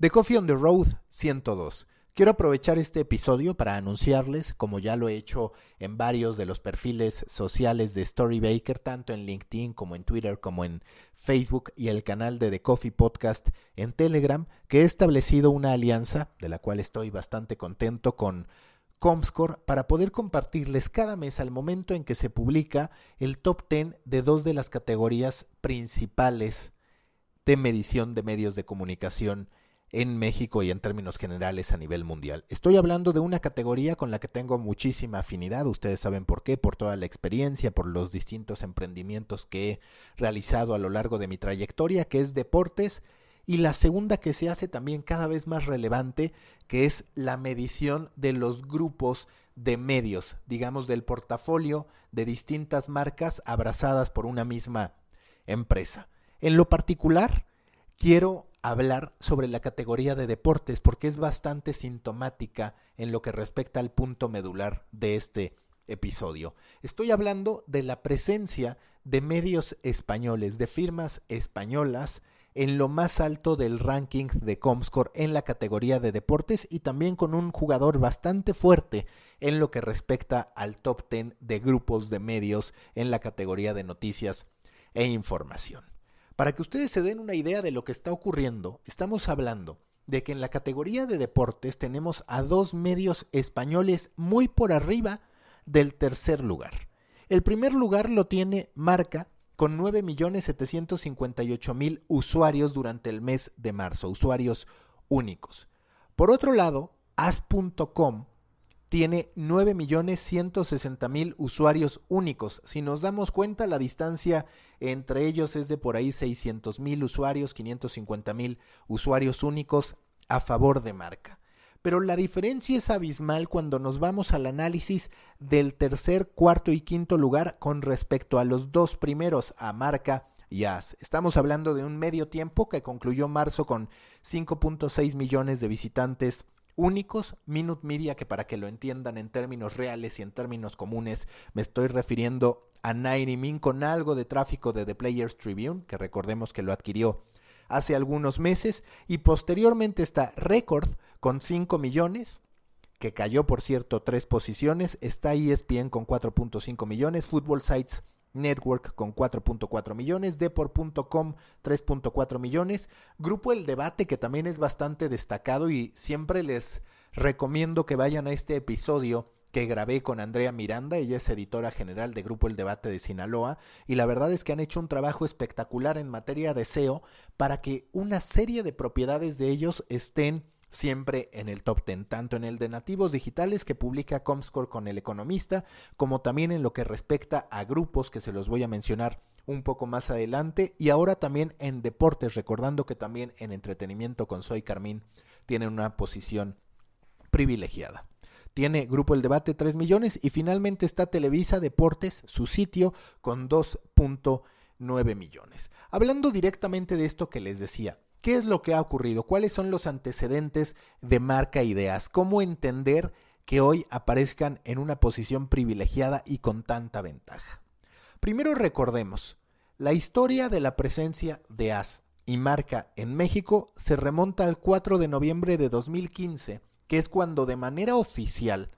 The Coffee on the Road 102. Quiero aprovechar este episodio para anunciarles, como ya lo he hecho en varios de los perfiles sociales de Storybaker, tanto en LinkedIn como en Twitter, como en Facebook y el canal de The Coffee Podcast en Telegram, que he establecido una alianza, de la cual estoy bastante contento, con Comscore para poder compartirles cada mes al momento en que se publica el top 10 de dos de las categorías principales de medición de medios de comunicación en México y en términos generales a nivel mundial. Estoy hablando de una categoría con la que tengo muchísima afinidad, ustedes saben por qué, por toda la experiencia, por los distintos emprendimientos que he realizado a lo largo de mi trayectoria, que es deportes, y la segunda que se hace también cada vez más relevante, que es la medición de los grupos de medios, digamos del portafolio de distintas marcas abrazadas por una misma empresa. En lo particular, quiero hablar sobre la categoría de deportes porque es bastante sintomática en lo que respecta al punto medular de este episodio. Estoy hablando de la presencia de medios españoles, de firmas españolas en lo más alto del ranking de Comscore en la categoría de deportes y también con un jugador bastante fuerte en lo que respecta al top 10 de grupos de medios en la categoría de noticias e información. Para que ustedes se den una idea de lo que está ocurriendo, estamos hablando de que en la categoría de deportes tenemos a dos medios españoles muy por arriba del tercer lugar. El primer lugar lo tiene Marca con 9.758.000 usuarios durante el mes de marzo, usuarios únicos. Por otro lado, as.com tiene 9.160.000 usuarios únicos. Si nos damos cuenta, la distancia entre ellos es de por ahí 600.000 usuarios, 550.000 usuarios únicos a favor de marca. Pero la diferencia es abismal cuando nos vamos al análisis del tercer, cuarto y quinto lugar con respecto a los dos primeros, a marca y as. Estamos hablando de un medio tiempo que concluyó marzo con 5.6 millones de visitantes únicos. Minute Media, que para que lo entiendan en términos reales y en términos comunes, me estoy refiriendo a Nairi Min con algo de tráfico de The Players Tribune, que recordemos que lo adquirió hace algunos meses, y posteriormente está Record con 5 millones, que cayó por cierto tres posiciones, está ESPN con 4.5 millones, Football Sites Network con 4.4 millones, Deport.com 3.4 millones, Grupo El Debate que también es bastante destacado y siempre les recomiendo que vayan a este episodio que grabé con Andrea Miranda, ella es editora general de Grupo El Debate de Sinaloa, y la verdad es que han hecho un trabajo espectacular en materia de SEO para que una serie de propiedades de ellos estén siempre en el top 10, tanto en el de nativos digitales que publica Comscore con el economista, como también en lo que respecta a grupos que se los voy a mencionar un poco más adelante, y ahora también en deportes, recordando que también en entretenimiento con Soy Carmín tiene una posición privilegiada. Tiene Grupo El Debate 3 millones y finalmente está Televisa Deportes, su sitio, con 2.9 millones. Hablando directamente de esto que les decía, ¿Qué es lo que ha ocurrido? ¿Cuáles son los antecedentes de marca ideas? ¿Cómo entender que hoy aparezcan en una posición privilegiada y con tanta ventaja? Primero recordemos, la historia de la presencia de AS y marca en México se remonta al 4 de noviembre de 2015, que es cuando de manera oficial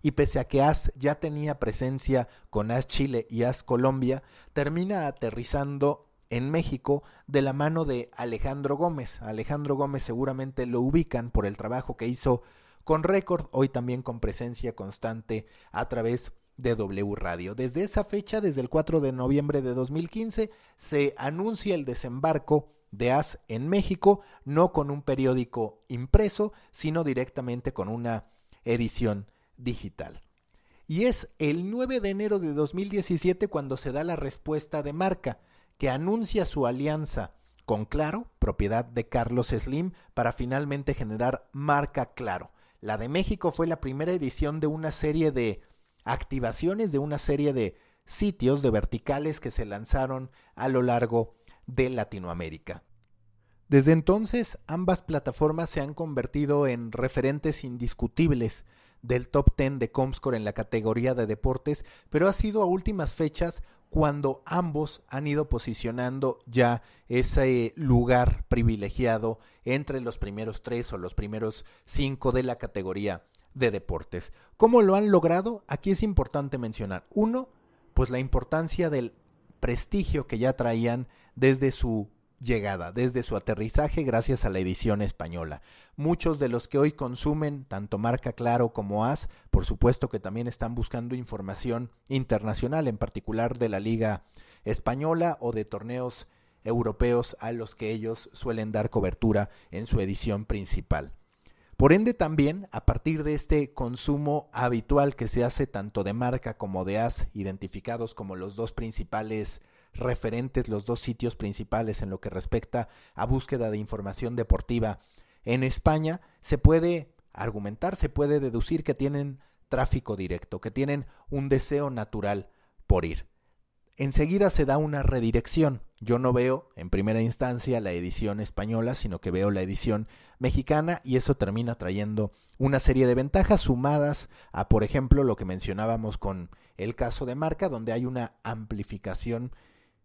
y pese a que AS ya tenía presencia con AS Chile y AS Colombia, termina aterrizando en México de la mano de Alejandro Gómez. Alejandro Gómez seguramente lo ubican por el trabajo que hizo con Record, hoy también con presencia constante a través de W Radio. Desde esa fecha, desde el 4 de noviembre de 2015, se anuncia el desembarco de AS en México, no con un periódico impreso, sino directamente con una edición digital. Y es el 9 de enero de 2017 cuando se da la respuesta de marca que anuncia su alianza con Claro, propiedad de Carlos Slim, para finalmente generar marca Claro. La de México fue la primera edición de una serie de activaciones, de una serie de sitios de verticales que se lanzaron a lo largo de Latinoamérica. Desde entonces, ambas plataformas se han convertido en referentes indiscutibles del top 10 de Comscore en la categoría de deportes, pero ha sido a últimas fechas cuando ambos han ido posicionando ya ese lugar privilegiado entre los primeros tres o los primeros cinco de la categoría de deportes. ¿Cómo lo han logrado? Aquí es importante mencionar. Uno, pues la importancia del prestigio que ya traían desde su llegada, desde su aterrizaje gracias a la edición española. Muchos de los que hoy consumen tanto Marca Claro como AS, por supuesto que también están buscando información internacional, en particular de la Liga Española o de torneos europeos a los que ellos suelen dar cobertura en su edición principal. Por ende también, a partir de este consumo habitual que se hace tanto de marca como de as, identificados como los dos principales referentes, los dos sitios principales en lo que respecta a búsqueda de información deportiva en España, se puede argumentar, se puede deducir que tienen tráfico directo, que tienen un deseo natural por ir enseguida se da una redirección. Yo no veo en primera instancia la edición española, sino que veo la edición mexicana y eso termina trayendo una serie de ventajas sumadas a, por ejemplo, lo que mencionábamos con el caso de marca, donde hay una amplificación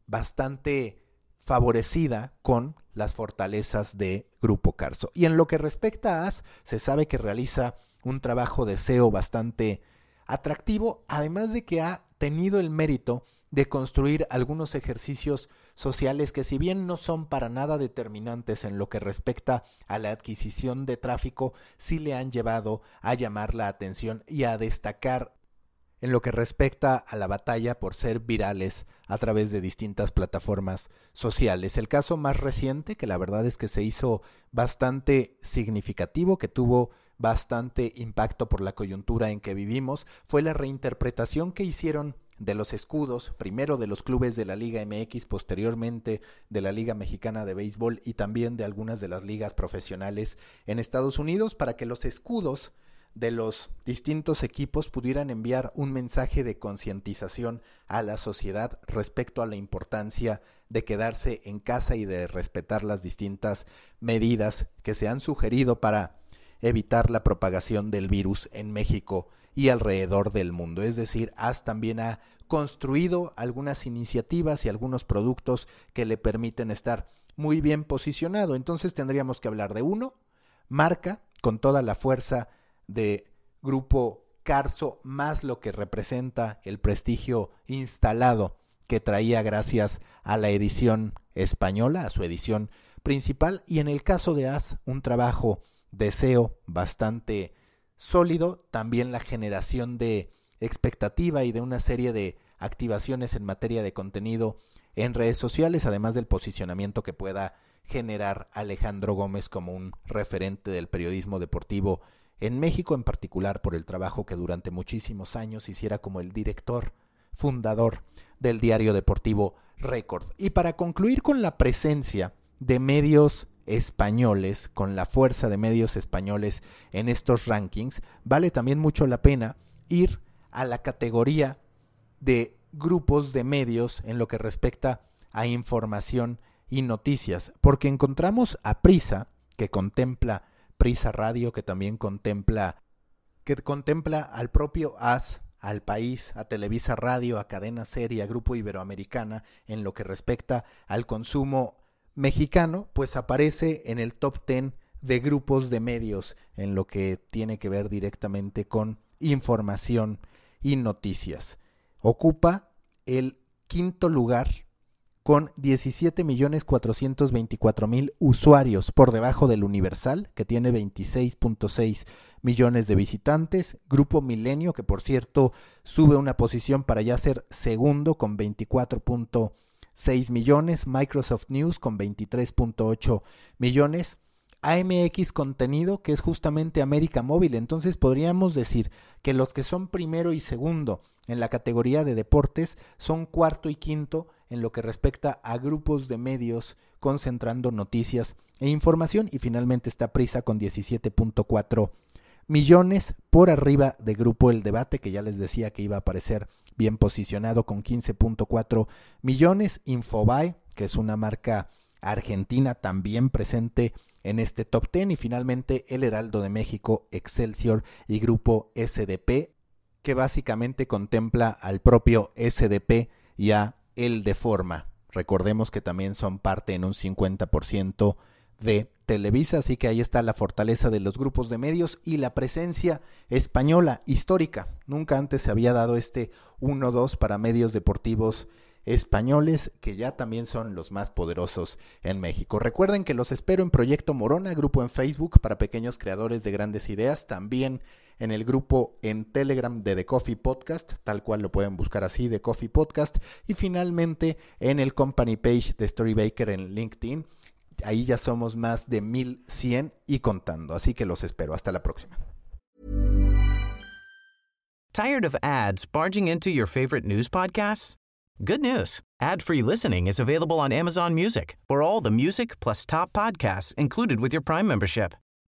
bastante favorecida con las fortalezas de Grupo Carso. Y en lo que respecta a AS, se sabe que realiza un trabajo de SEO bastante atractivo, además de que ha tenido el mérito de construir algunos ejercicios sociales que si bien no son para nada determinantes en lo que respecta a la adquisición de tráfico, sí le han llevado a llamar la atención y a destacar en lo que respecta a la batalla por ser virales a través de distintas plataformas sociales. El caso más reciente, que la verdad es que se hizo bastante significativo, que tuvo bastante impacto por la coyuntura en que vivimos, fue la reinterpretación que hicieron de los escudos, primero de los clubes de la Liga MX, posteriormente de la Liga Mexicana de Béisbol y también de algunas de las ligas profesionales en Estados Unidos, para que los escudos de los distintos equipos pudieran enviar un mensaje de concientización a la sociedad respecto a la importancia de quedarse en casa y de respetar las distintas medidas que se han sugerido para evitar la propagación del virus en México y alrededor del mundo. Es decir, AS también ha construido algunas iniciativas y algunos productos que le permiten estar muy bien posicionado. Entonces tendríamos que hablar de uno, marca con toda la fuerza de grupo Carso, más lo que representa el prestigio instalado que traía gracias a la edición española, a su edición principal, y en el caso de AS, un trabajo de SEO bastante sólido, también la generación de expectativa y de una serie de activaciones en materia de contenido en redes sociales, además del posicionamiento que pueda generar Alejandro Gómez como un referente del periodismo deportivo en México, en particular por el trabajo que durante muchísimos años hiciera como el director fundador del diario deportivo Record. Y para concluir con la presencia de medios españoles, con la fuerza de medios españoles en estos rankings, vale también mucho la pena ir a la categoría de grupos de medios en lo que respecta a información y noticias, porque encontramos a Prisa, que contempla Prisa Radio, que también contempla que contempla al propio AS, al país, a Televisa Radio, a Cadena Seria, a Grupo Iberoamericana, en lo que respecta al consumo mexicano, pues aparece en el top 10 de grupos de medios en lo que tiene que ver directamente con información y noticias. Ocupa el quinto lugar con 17.424.000 usuarios por debajo del Universal, que tiene 26.6 millones de visitantes. Grupo Milenio, que por cierto sube una posición para ya ser segundo con 24. 6 millones, Microsoft News con 23.8 millones, AMX Contenido, que es justamente América Móvil. Entonces podríamos decir que los que son primero y segundo en la categoría de deportes son cuarto y quinto en lo que respecta a grupos de medios concentrando noticias e información. Y finalmente está Prisa con 17.4 millones por arriba de Grupo El Debate, que ya les decía que iba a aparecer bien posicionado con 15.4 millones. Infobae, que es una marca argentina también presente en este top 10 y finalmente El Heraldo de México, Excelsior y Grupo SDP, que básicamente contempla al propio SDP y a El de Forma. Recordemos que también son parte en un 50% de Televisa, así que ahí está la fortaleza de los grupos de medios y la presencia española histórica. Nunca antes se había dado este 1-2 para medios deportivos españoles que ya también son los más poderosos en México. Recuerden que los espero en Proyecto Morona, grupo en Facebook para pequeños creadores de grandes ideas, también en el grupo en Telegram de The Coffee Podcast, tal cual lo pueden buscar así, The Coffee Podcast, y finalmente en el company page de Storybaker en LinkedIn ahí ya somos más de 1100 y contando. Así que los espero. Hasta la próxima. Tired of ads barging into your favorite news podcasts? Good news. Ad-free listening is available on Amazon Music for all the music plus top podcasts included with your Prime membership.